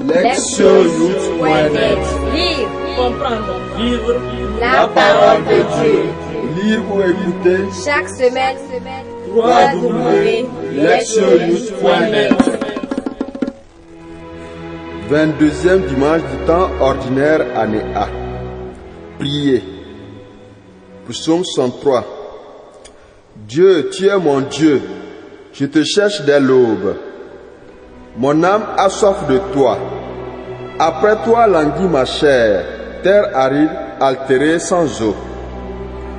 Lectionyouth.net Lire, comprendre, vivre la parole de Dieu. Lire ou écouter Chaque semaine, www.lectionyouth.net 22e dimanche du temps ordinaire année A. Priez. Psaume 103. Dieu, tu es mon Dieu. Je te cherche dès l'aube. Mon âme a soif de toi. Après toi languit ma chair, terre aride, altérée sans eau.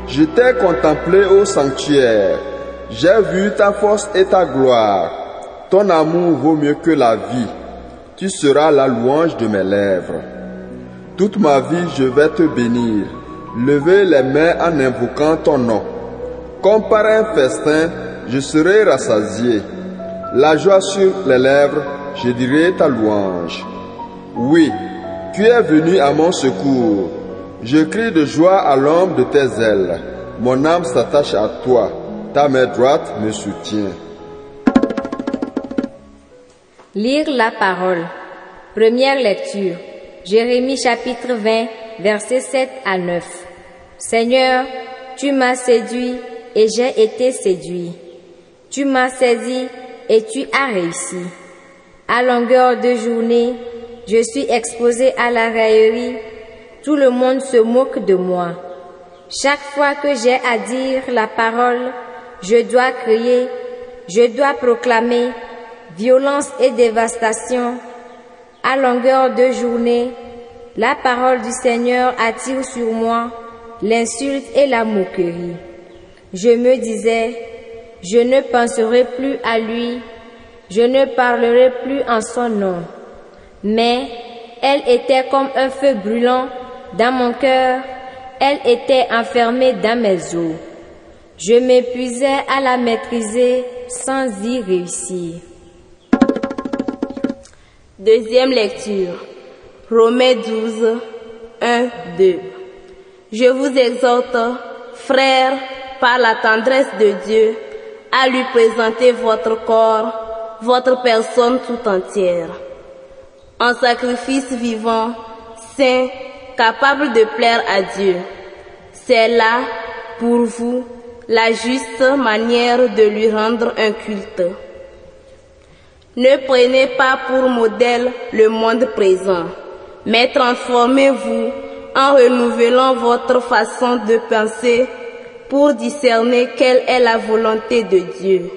Je t'ai contemplé au sanctuaire. J'ai vu ta force et ta gloire. Ton amour vaut mieux que la vie. Tu seras la louange de mes lèvres. Toute ma vie, je vais te bénir. Lever les mains en invoquant ton nom. Comme par un festin, je serai rassasié. La joie sur les lèvres, je dirai ta louange. Oui, tu es venu à mon secours. Je crie de joie à l'ombre de tes ailes. Mon âme s'attache à toi. Ta main droite me soutient. Lire la parole. Première lecture. Jérémie chapitre 20, versets 7 à 9. Seigneur, tu m'as séduit et j'ai été séduit. Tu m'as saisi et tu as réussi. À longueur de journée, je suis exposé à la raillerie. Tout le monde se moque de moi. Chaque fois que j'ai à dire la parole, je dois crier, je dois proclamer violence et dévastation. À longueur de journée, la parole du Seigneur attire sur moi l'insulte et la moquerie. Je me disais, je ne penserai plus à lui, je ne parlerai plus en son nom. Mais elle était comme un feu brûlant dans mon cœur, elle était enfermée dans mes os. Je m'épuisais à la maîtriser sans y réussir. Deuxième lecture. Romains 12, 1, 2. Je vous exhorte, frères, par la tendresse de Dieu, à lui présenter votre corps, votre personne tout entière, en sacrifice vivant, saint, capable de plaire à Dieu. C'est là, pour vous, la juste manière de lui rendre un culte. Ne prenez pas pour modèle le monde présent, mais transformez-vous en renouvelant votre façon de penser pour discerner quelle est la volonté de Dieu,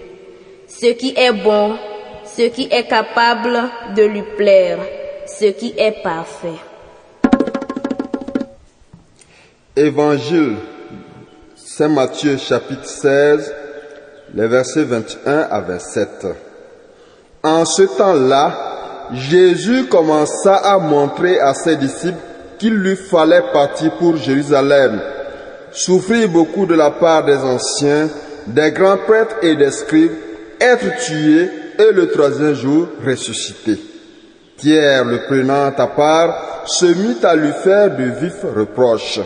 ce qui est bon, ce qui est capable de lui plaire, ce qui est parfait. Évangile Saint Matthieu chapitre 16, les versets 21 à 27. En ce temps-là, Jésus commença à montrer à ses disciples qu'il lui fallait partir pour Jérusalem, souffrir beaucoup de la part des anciens, des grands prêtres et des scribes, être tué et le troisième jour ressuscité. Pierre, le prenant à part, se mit à lui faire de vifs reproches.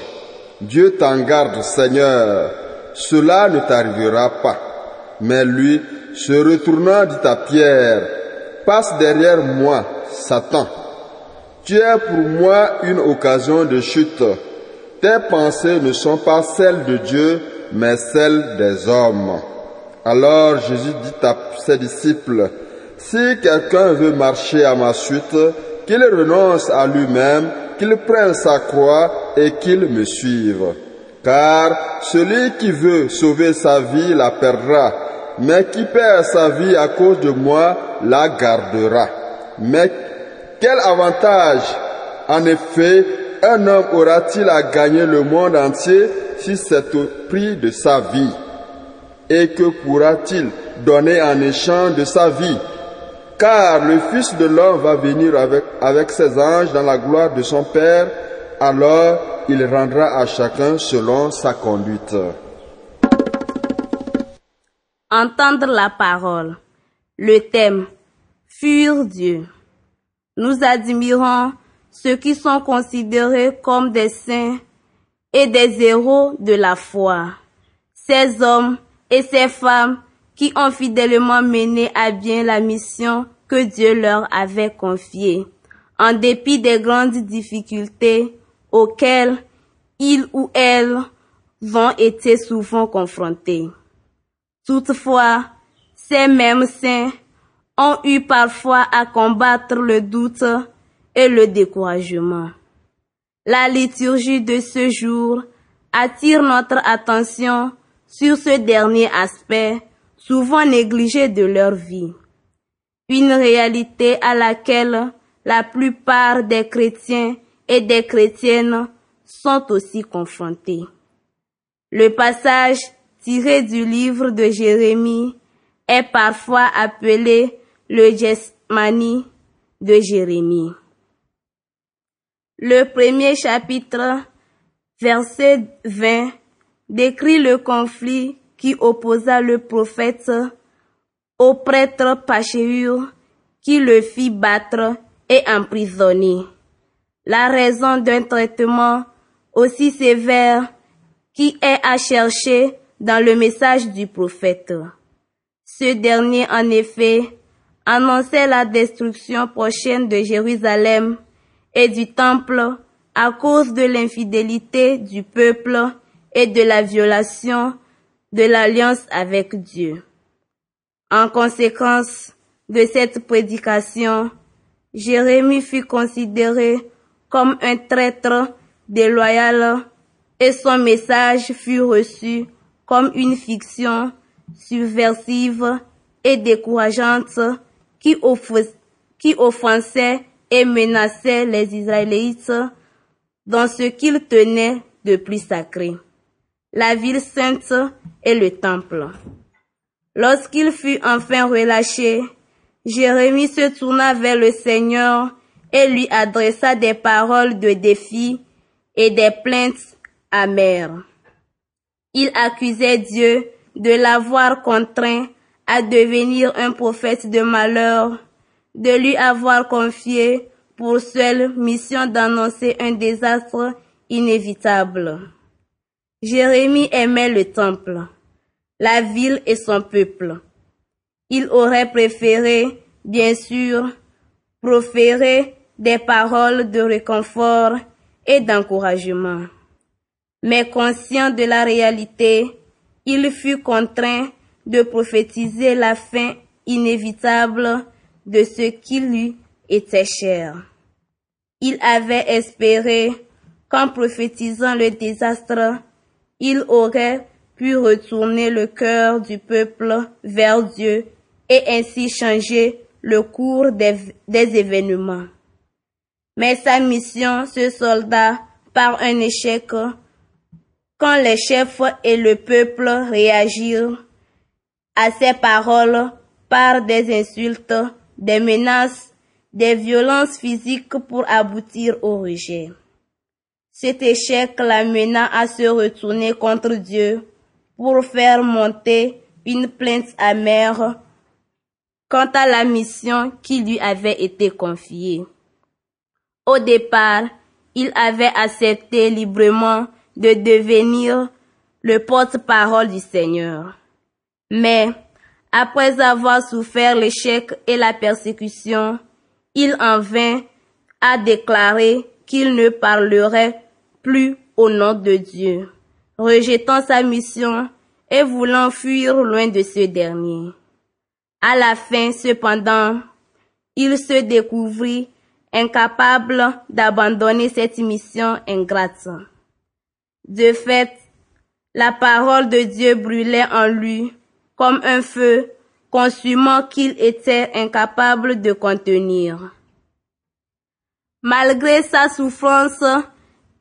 Dieu t'en garde, Seigneur, cela ne t'arrivera pas. Mais lui, se retournant, dit à Pierre, passe derrière moi, Satan. Tu es pour moi une occasion de chute. Tes pensées ne sont pas celles de Dieu, mais celles des hommes. Alors Jésus dit à ses disciples, si quelqu'un veut marcher à ma suite, qu'il renonce à lui-même, qu'il prenne sa croix et qu'il me suive. Car celui qui veut sauver sa vie la perdra, mais qui perd sa vie à cause de moi la gardera. Mais quel avantage, en effet, un homme aura-t-il à gagner le monde entier si c'est au prix de sa vie? Et que pourra-t-il donner en échange de sa vie? Car le Fils de l'homme va venir avec, ses anges dans la gloire de son Père, alors il rendra à chacun selon sa conduite. Entendre la parole. Le thème. Fuir Dieu. Nous admirons ceux qui sont considérés comme des saints et des héros de la foi. Ces hommes et ces femmes qui ont fidèlement mené à bien la mission que Dieu leur avait confiée en dépit des grandes difficultés auxquelles ils ou elles ont été souvent confrontés. Toutefois, ces mêmes saints ont eu parfois à combattre le doute et le découragement. La liturgie de ce jour attire notre attention sur ce dernier aspect souvent négligé de leur vie. Une réalité à laquelle la plupart des chrétiens et des chrétiennes sont aussi confrontés. Le passage tiré du livre de Jérémie est parfois appelé le Gethsemane de Jérémie. Le premier chapitre, verset 20, décrit le conflit qui opposa le prophète au prêtre Pachéur qui le fit battre et emprisonner. La raison d'un traitement aussi sévère qui est à chercher dans le message du prophète. Ce dernier, en effet, annonçait la destruction prochaine de Jérusalem et du temple à cause de l'infidélité du peuple et de la violation de l'alliance avec Dieu. En conséquence de cette prédication, Jérémie fut considéré comme un traître déloyal et son message fut reçu comme une fiction subversive et décourageante qui, offensait et menaçait les Israélites dans ce qu'ils tenaient de plus sacré, la ville sainte et le temple. Lorsqu'il fut enfin relâché, Jérémie se tourna vers le Seigneur et lui adressa des paroles de défi et des plaintes amères. Il accusait Dieu de l'avoir contraint à devenir un prophète de malheur, de lui avoir confié pour seule mission d'annoncer un désastre inévitable. Jérémie aimait le temple, la ville et son peuple. Il aurait préféré, bien sûr, proférer des paroles de réconfort et d'encouragement. Mais conscient de la réalité, il fut contraint de prophétiser la fin inévitable de ce qui lui était cher. Il avait espéré qu'en prophétisant le désastre, il aurait pu retourner le cœur du peuple vers Dieu et ainsi changer le cours des, événements. Mais sa mission se solda par un échec quand les chefs et le peuple réagirent à ces paroles par des insultes, des menaces, des violences physiques pour aboutir au rejet. Cet échec l'amena à se retourner contre Dieu pour faire monter une plainte amère quant à la mission qui lui avait été confiée. Au départ, il avait accepté librement de devenir le porte-parole du Seigneur. Mais, après avoir souffert l'échec et la persécution, il en vint à déclarer qu'il ne parlerait plus au nom de Dieu, rejetant sa mission et voulant fuir loin de ce dernier. À la fin, cependant, il se découvrit incapable d'abandonner cette mission ingrate. De fait, la parole de Dieu brûlait en lui comme un feu consumant qu'il était incapable de contenir. Malgré sa souffrance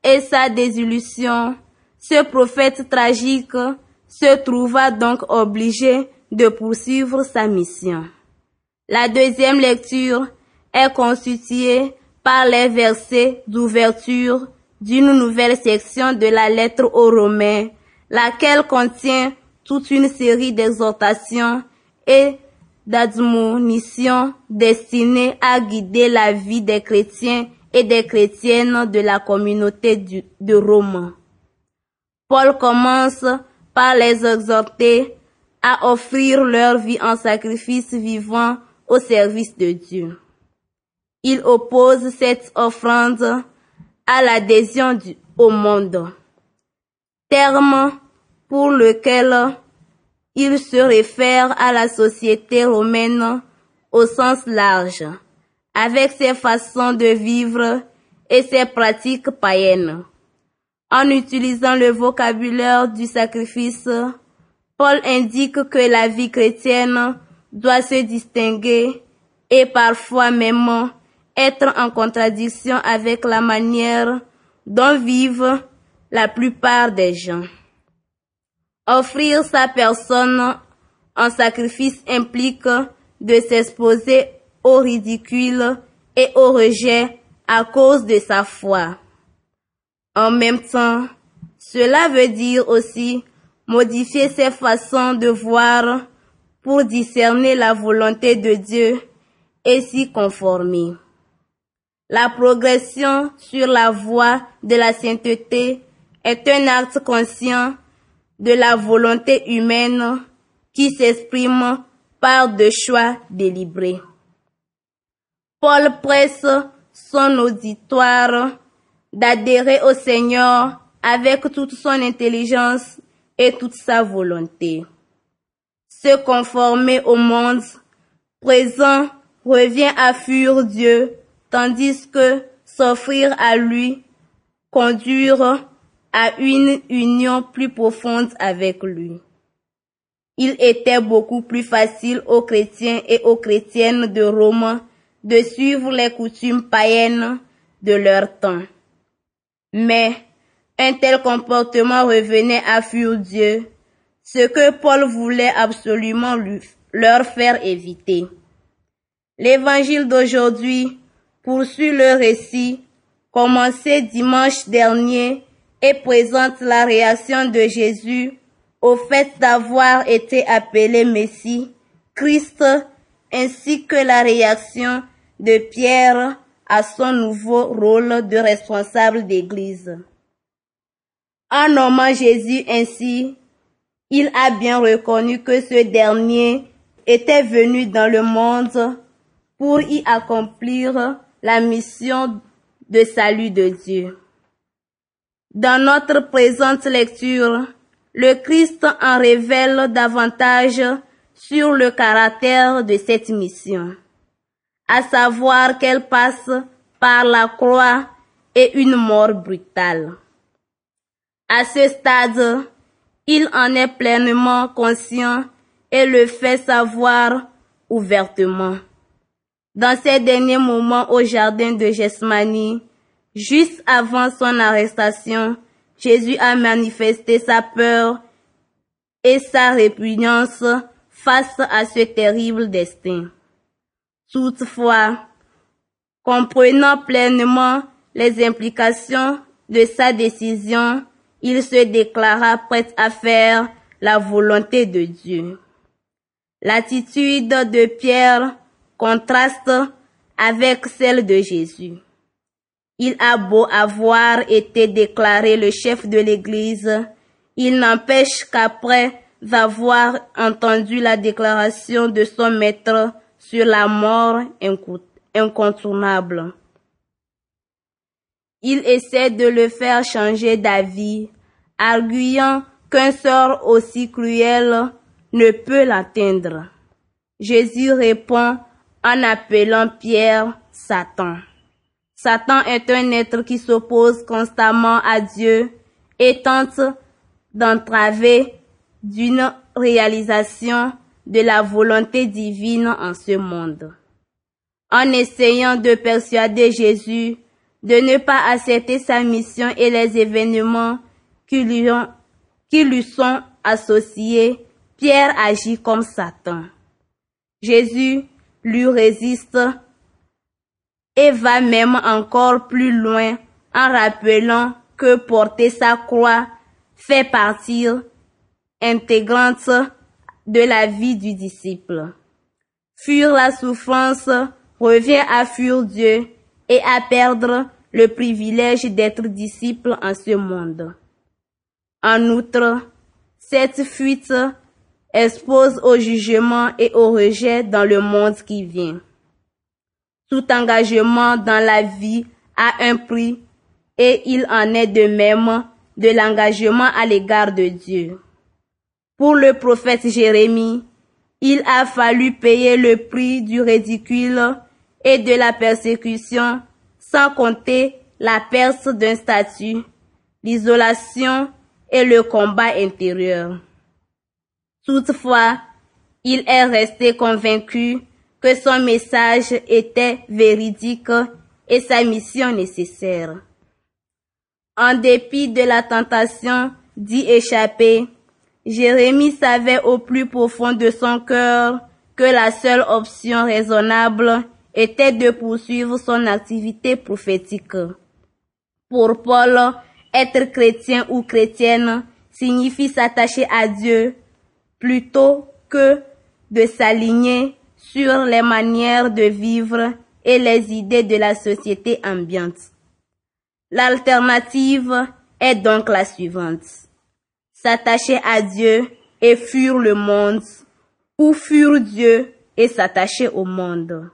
et sa désillusion, ce prophète tragique se trouva donc obligé de poursuivre sa mission. La deuxième lecture est constituée par les versets d'ouverture d'une nouvelle section de la lettre aux Romains, laquelle contient toute une série d'exhortations et d'admonitions destinées à guider la vie des chrétiens et des chrétiennes de la communauté de Rome. Paul commence par les exhorter à offrir leur vie en sacrifice vivant au service de Dieu. il oppose cette offrande à l'adhésion au monde, terme pour lequel il se réfère à la société romaine au sens large, avec ses façons de vivre et ses pratiques païennes. En utilisant le vocabulaire du sacrifice, Paul indique que la vie chrétienne doit se distinguer et parfois même être en contradiction avec la manière dont vivent la plupart des gens. Offrir sa personne en sacrifice implique de s'exposer au ridicule et au rejet à cause de sa foi. En même temps, cela veut dire aussi modifier ses façons de voir pour discerner la volonté de Dieu et s'y conformer. La progression sur la voie de la sainteté est un acte conscient de la volonté humaine qui s'exprime par de choix délibérés. Paul presse son auditoire d'adhérer au Seigneur avec toute son intelligence et toute sa volonté. Se conformer au monde présent revient à fuir Dieu tandis que s'offrir à lui, conduire à une union plus profonde avec lui. Il était beaucoup plus facile aux chrétiens et aux chrétiennes de Rome de suivre les coutumes païennes de leur temps. Mais un tel comportement revenait à fuir Dieu, ce que Paul voulait absolument leur faire éviter. L'évangile d'aujourd'hui poursuit le récit commencé dimanche dernier et présente la réaction de Jésus au fait d'avoir été appelé Messie, Christ, ainsi que la réaction de Pierre à son nouveau rôle de responsable d'église. En nommant Jésus ainsi, il a bien reconnu que ce dernier était venu dans le monde pour y accomplir la mission de salut de Dieu. Dans notre présente lecture, le Christ en révèle davantage sur le caractère de cette mission, à savoir qu'elle passe par la croix et une mort brutale. À ce stade, il en est pleinement conscient et le fait savoir ouvertement. Dans ces derniers moments au jardin de Gethsemane, juste avant son arrestation, Jésus a manifesté sa peur et sa répugnance face à ce terrible destin. Toutefois, comprenant pleinement les implications de sa décision, il se déclara prêt à faire la volonté de Dieu. L'attitude de Pierre contraste avec celle de Jésus. Il a beau avoir été déclaré le chef de l'Église, il n'empêche qu'après avoir entendu la déclaration de son maître sur la mort incontournable, il essaie de le faire changer d'avis, arguant qu'un sort aussi cruel ne peut l'atteindre. Jésus répond en appelant Pierre Satan. Satan est un être qui s'oppose constamment à Dieu et tente d'entraver d'une réalisation de la volonté divine en ce monde. En essayant de persuader Jésus de ne pas accepter sa mission et les événements qui lui, qui lui sont associés, Pierre agit comme Satan. Jésus lui résiste et va même encore plus loin en rappelant que porter sa croix fait partie intégrante de la vie du disciple. Fuir la souffrance revient à fuir Dieu et à perdre le privilège d'être disciple en ce monde. En outre, cette fuite expose au jugement et au rejet dans le monde qui vient. Tout engagement dans la vie a un prix et il en est de même de l'engagement à l'égard de Dieu. Pour le prophète Jérémie, il a fallu payer le prix du ridicule et de la persécution, sans compter la perte d'un statut, l'isolation et le combat intérieur. Toutefois, il est resté convaincu que son message était véridique et sa mission nécessaire. En dépit de la tentation d'y échapper, Jérémie savait au plus profond de son cœur que la seule option raisonnable était de poursuivre son activité prophétique. Pour Paul, être chrétien ou chrétienne signifie s'attacher à Dieu plutôt que de s'aligner sur les manières de vivre et les idées de la société ambiante. L'alternative est donc la suivante. S'attacher à Dieu et fuir le monde, ou fuir Dieu et s'attacher au monde.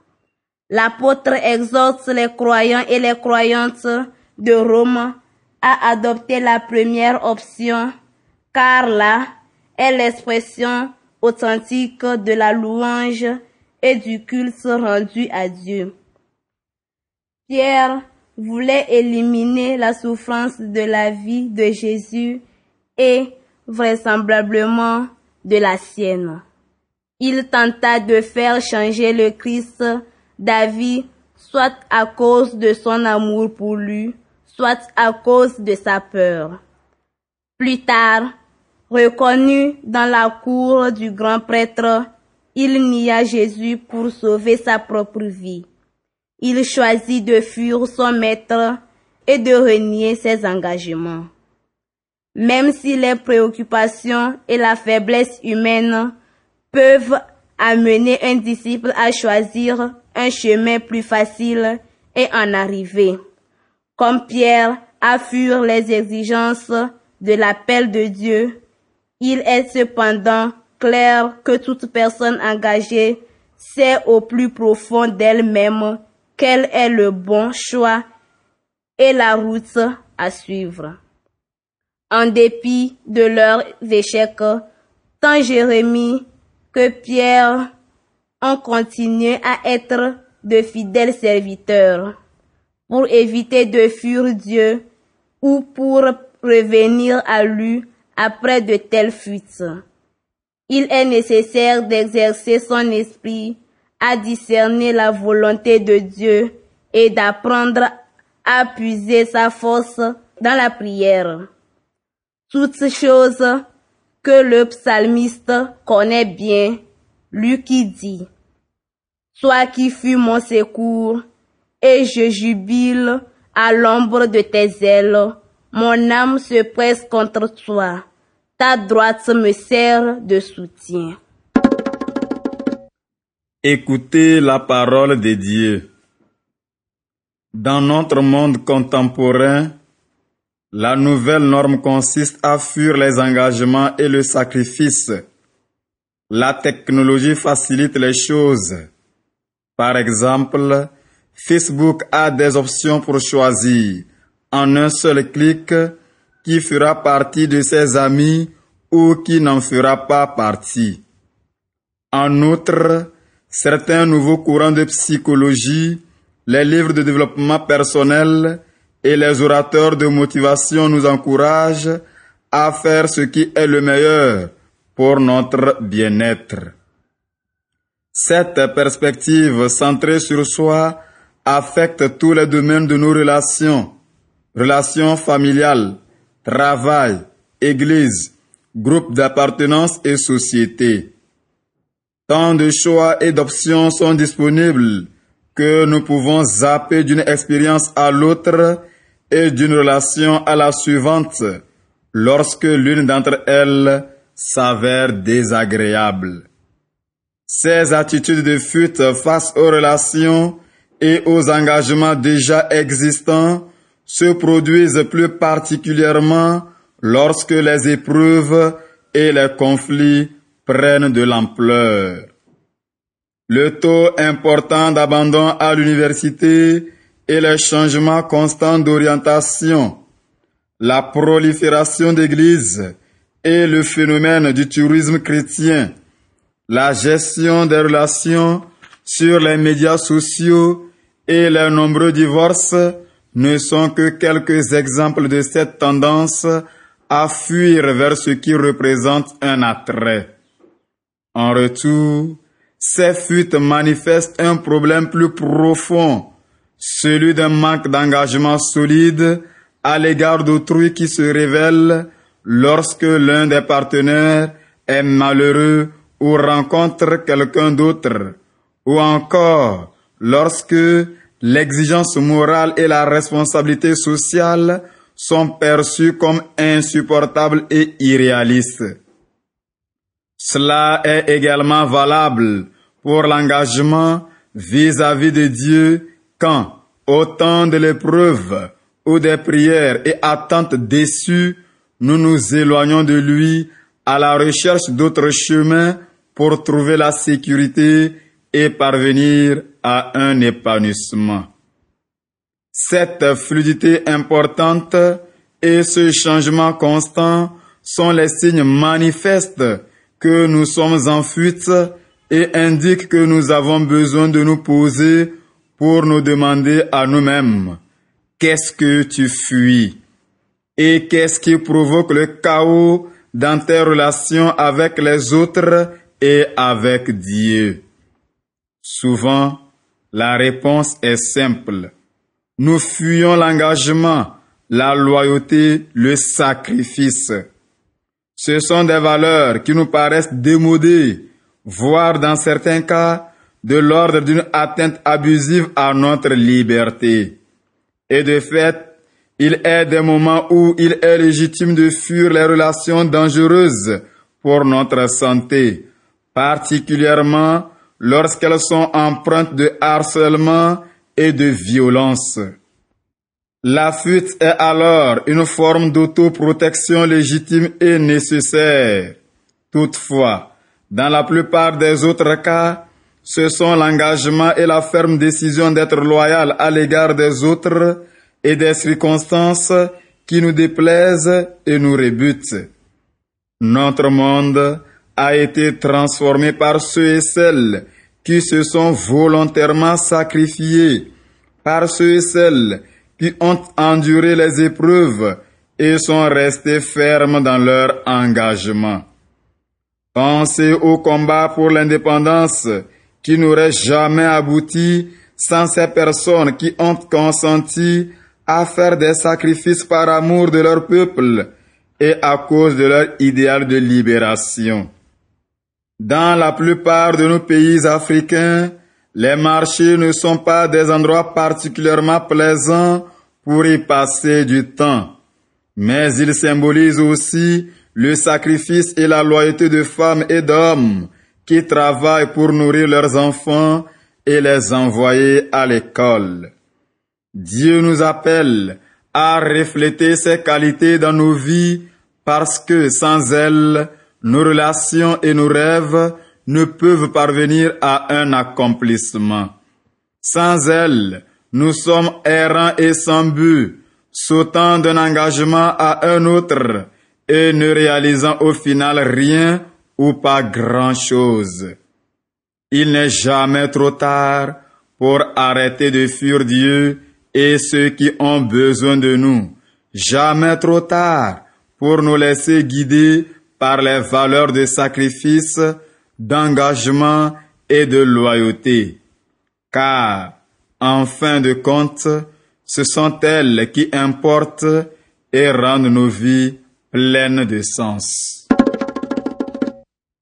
L'apôtre exhorte les croyants et les croyantes de Rome à adopter la première option, car là est l'expression authentique de la louange et du culte rendu à Dieu. Pierre voulait éliminer la souffrance de la vie de Jésus et vraisemblablement de la sienne. Il tenta de faire changer le Christ d'avis soit à cause de son amour pour lui, soit à cause de sa peur. Plus tard, reconnu dans la cour du grand prêtre, il nia Jésus pour sauver sa propre vie. Il choisit de fuir son maître et de renier ses engagements. Même si les préoccupations et la faiblesse humaine peuvent amener un disciple à choisir un chemin plus facile et en arriver. Comme Pierre a fuir les exigences de l'appel de Dieu, il est cependant clair que toute personne engagée sait au plus profond d'elle-même quel est le bon choix et la route à suivre. En dépit de leurs échecs, tant Jérémie que Pierre ont continué à être de fidèles serviteurs pour éviter de fuir Dieu ou pour revenir à lui après de telles fuites. Il est nécessaire d'exercer son esprit à discerner la volonté de Dieu et d'apprendre à puiser sa force dans la prière. Toutes choses que le psalmiste connaît bien, lui qui dit, Toi qui fus mon secours, et je jubile à l'ombre de tes ailes, mon âme se presse contre toi, ta droite me sert de soutien. Écoutez la parole de Dieu. Dans notre monde contemporain, la nouvelle norme consiste à fuir les engagements et le sacrifice. La technologie facilite les choses. Par exemple, Facebook a des options pour choisir en un seul clic qui fera partie de ses amis ou qui n'en fera pas partie. En outre, certains nouveaux courants de psychologie, les livres de développement personnel et les orateurs de motivation nous encouragent à faire ce qui est le meilleur pour notre bien-être. Cette perspective centrée sur soi affecte tous les domaines de nos relations, relations familiales, travail, église, groupe d'appartenance et société. Tant de choix et d'options sont disponibles que nous pouvons zapper d'une expérience à l'autre et d'une relation à la suivante lorsque l'une d'entre elles s'avère désagréable. Ces attitudes de fuite face aux relations et aux engagements déjà existants se produisent plus particulièrement lorsque les épreuves et les conflits prennent de l'ampleur. le taux important d'abandon à l'université et les changements constants d'orientation, la prolifération d'églises et le phénomène du tourisme chrétien, la gestion des relations sur les médias sociaux et les nombreux divorces ne sont que quelques exemples de cette tendance à fuir vers ce qui représente un attrait. En retour, ces fuites manifestent un problème plus profond, celui d'un manque d'engagement solide à l'égard d'autrui qui se révèle lorsque l'un des partenaires est malheureux ou rencontre quelqu'un d'autre, ou encore lorsque l'exigence morale et la responsabilité sociale sont perçues comme insupportables et irréalistes. Cela est également valable pour l'engagement vis-à-vis de Dieu quand, au temps de l'épreuve ou des prières et attentes déçues, nous nous éloignons de lui à la recherche d'autres chemins pour trouver la sécurité et parvenir à un épanouissement. Cette fluidité importante et ce changement constant sont les signes manifestes que nous sommes en fuite et indiquent que nous avons besoin de nous poser pour nous demander à nous-mêmes, qu'est-ce que tu fuis? Et qu'est-ce qui provoque le chaos dans tes relations avec les autres et avec Dieu? Souvent, la réponse est simple. Nous fuyons l'engagement, la loyauté, le sacrifice. Ce sont des valeurs qui nous paraissent démodées, voire dans certains cas de l'ordre d'une atteinte abusive à notre liberté. Et de fait, il est des moments où il est légitime de fuir les relations dangereuses pour notre santé, particulièrement lorsqu'elles sont empreintes de harcèlement et de violence. La fuite est alors une forme d'autoprotection légitime et nécessaire. Toutefois, dans la plupart des autres cas, ce sont l'engagement et la ferme décision d'être loyal à l'égard des autres et des circonstances qui nous déplaisent et nous rebutent. Notre monde a été transformé par ceux et celles qui se sont volontairement sacrifiés, par ceux et celles qui ont enduré les épreuves et sont restés fermes dans leur engagement. Pensez au combat pour l'indépendance qui n'aurait jamais abouti sans ces personnes qui ont consenti à faire des sacrifices par amour de leur peuple et à cause de leur idéal de libération. Dans la plupart de nos pays africains, les marchés ne sont pas des endroits particulièrement plaisants pour y passer du temps, mais ils symbolisent aussi le sacrifice et la loyauté de femmes et d'hommes qui travaillent pour nourrir leurs enfants et les envoyer à l'école. Dieu nous appelle à refléter ces qualités dans nos vies parce que sans elles, nos relations et nos rêves ne peuvent parvenir à un accomplissement. Sans elles, nous sommes errants et sans but, sautant d'un engagement à un autre et ne réalisant au final rien ou pas grand-chose. Il n'est jamais trop tard pour arrêter de fuir Dieu et ceux qui ont besoin de nous. Jamais trop tard pour nous laisser guider par les valeurs de sacrifice, d'engagement et de loyauté. Car, en fin de compte, ce sont elles qui importent et rendent nos vies pleines de sens.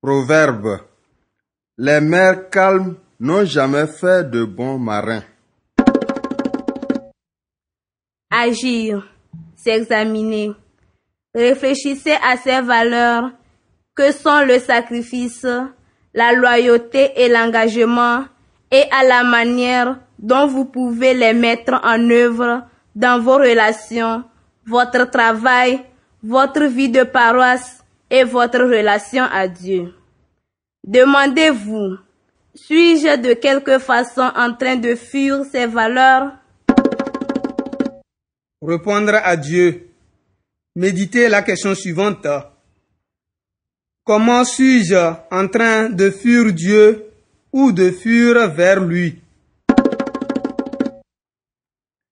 Proverbe. Les mers calmes n'ont jamais fait de bons marins. Agir, s'examiner. Réfléchissez à ces valeurs que sont le sacrifice, la loyauté et l'engagement et à la manière dont vous pouvez les mettre en œuvre dans vos relations, votre travail, votre vie de paroisse et votre relation à Dieu. Demandez-vous, Suis-je de quelque façon en train de fuir ces valeurs? Répondre à Dieu. Méditez la question suivante. Comment suis-je en train de fuir Dieu ou de fuir vers lui?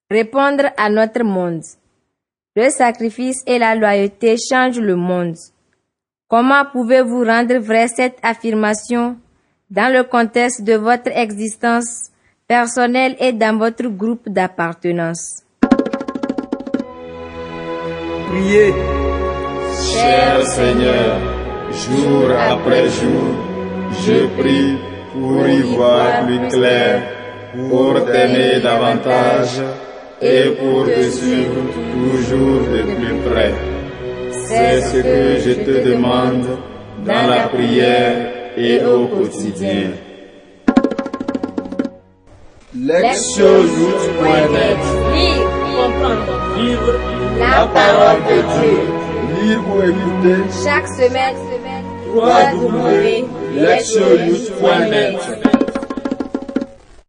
Répondre à notre monde. Le sacrifice et la loyauté changent le monde. Comment pouvez-vous rendre vraie cette affirmation dans le contexte de votre existence personnelle et dans votre groupe d'appartenance? Cher Seigneur, jour après jour, je prie pour y voir plus clair, pour t'aimer davantage et pour te suivre toujours de plus près. C'est ce que je te demande dans la prière et au quotidien. Lire, Comprendre. Vivre la parole de Dieu. Lire ou écouter Chaque semaine, www.lectionyouth.net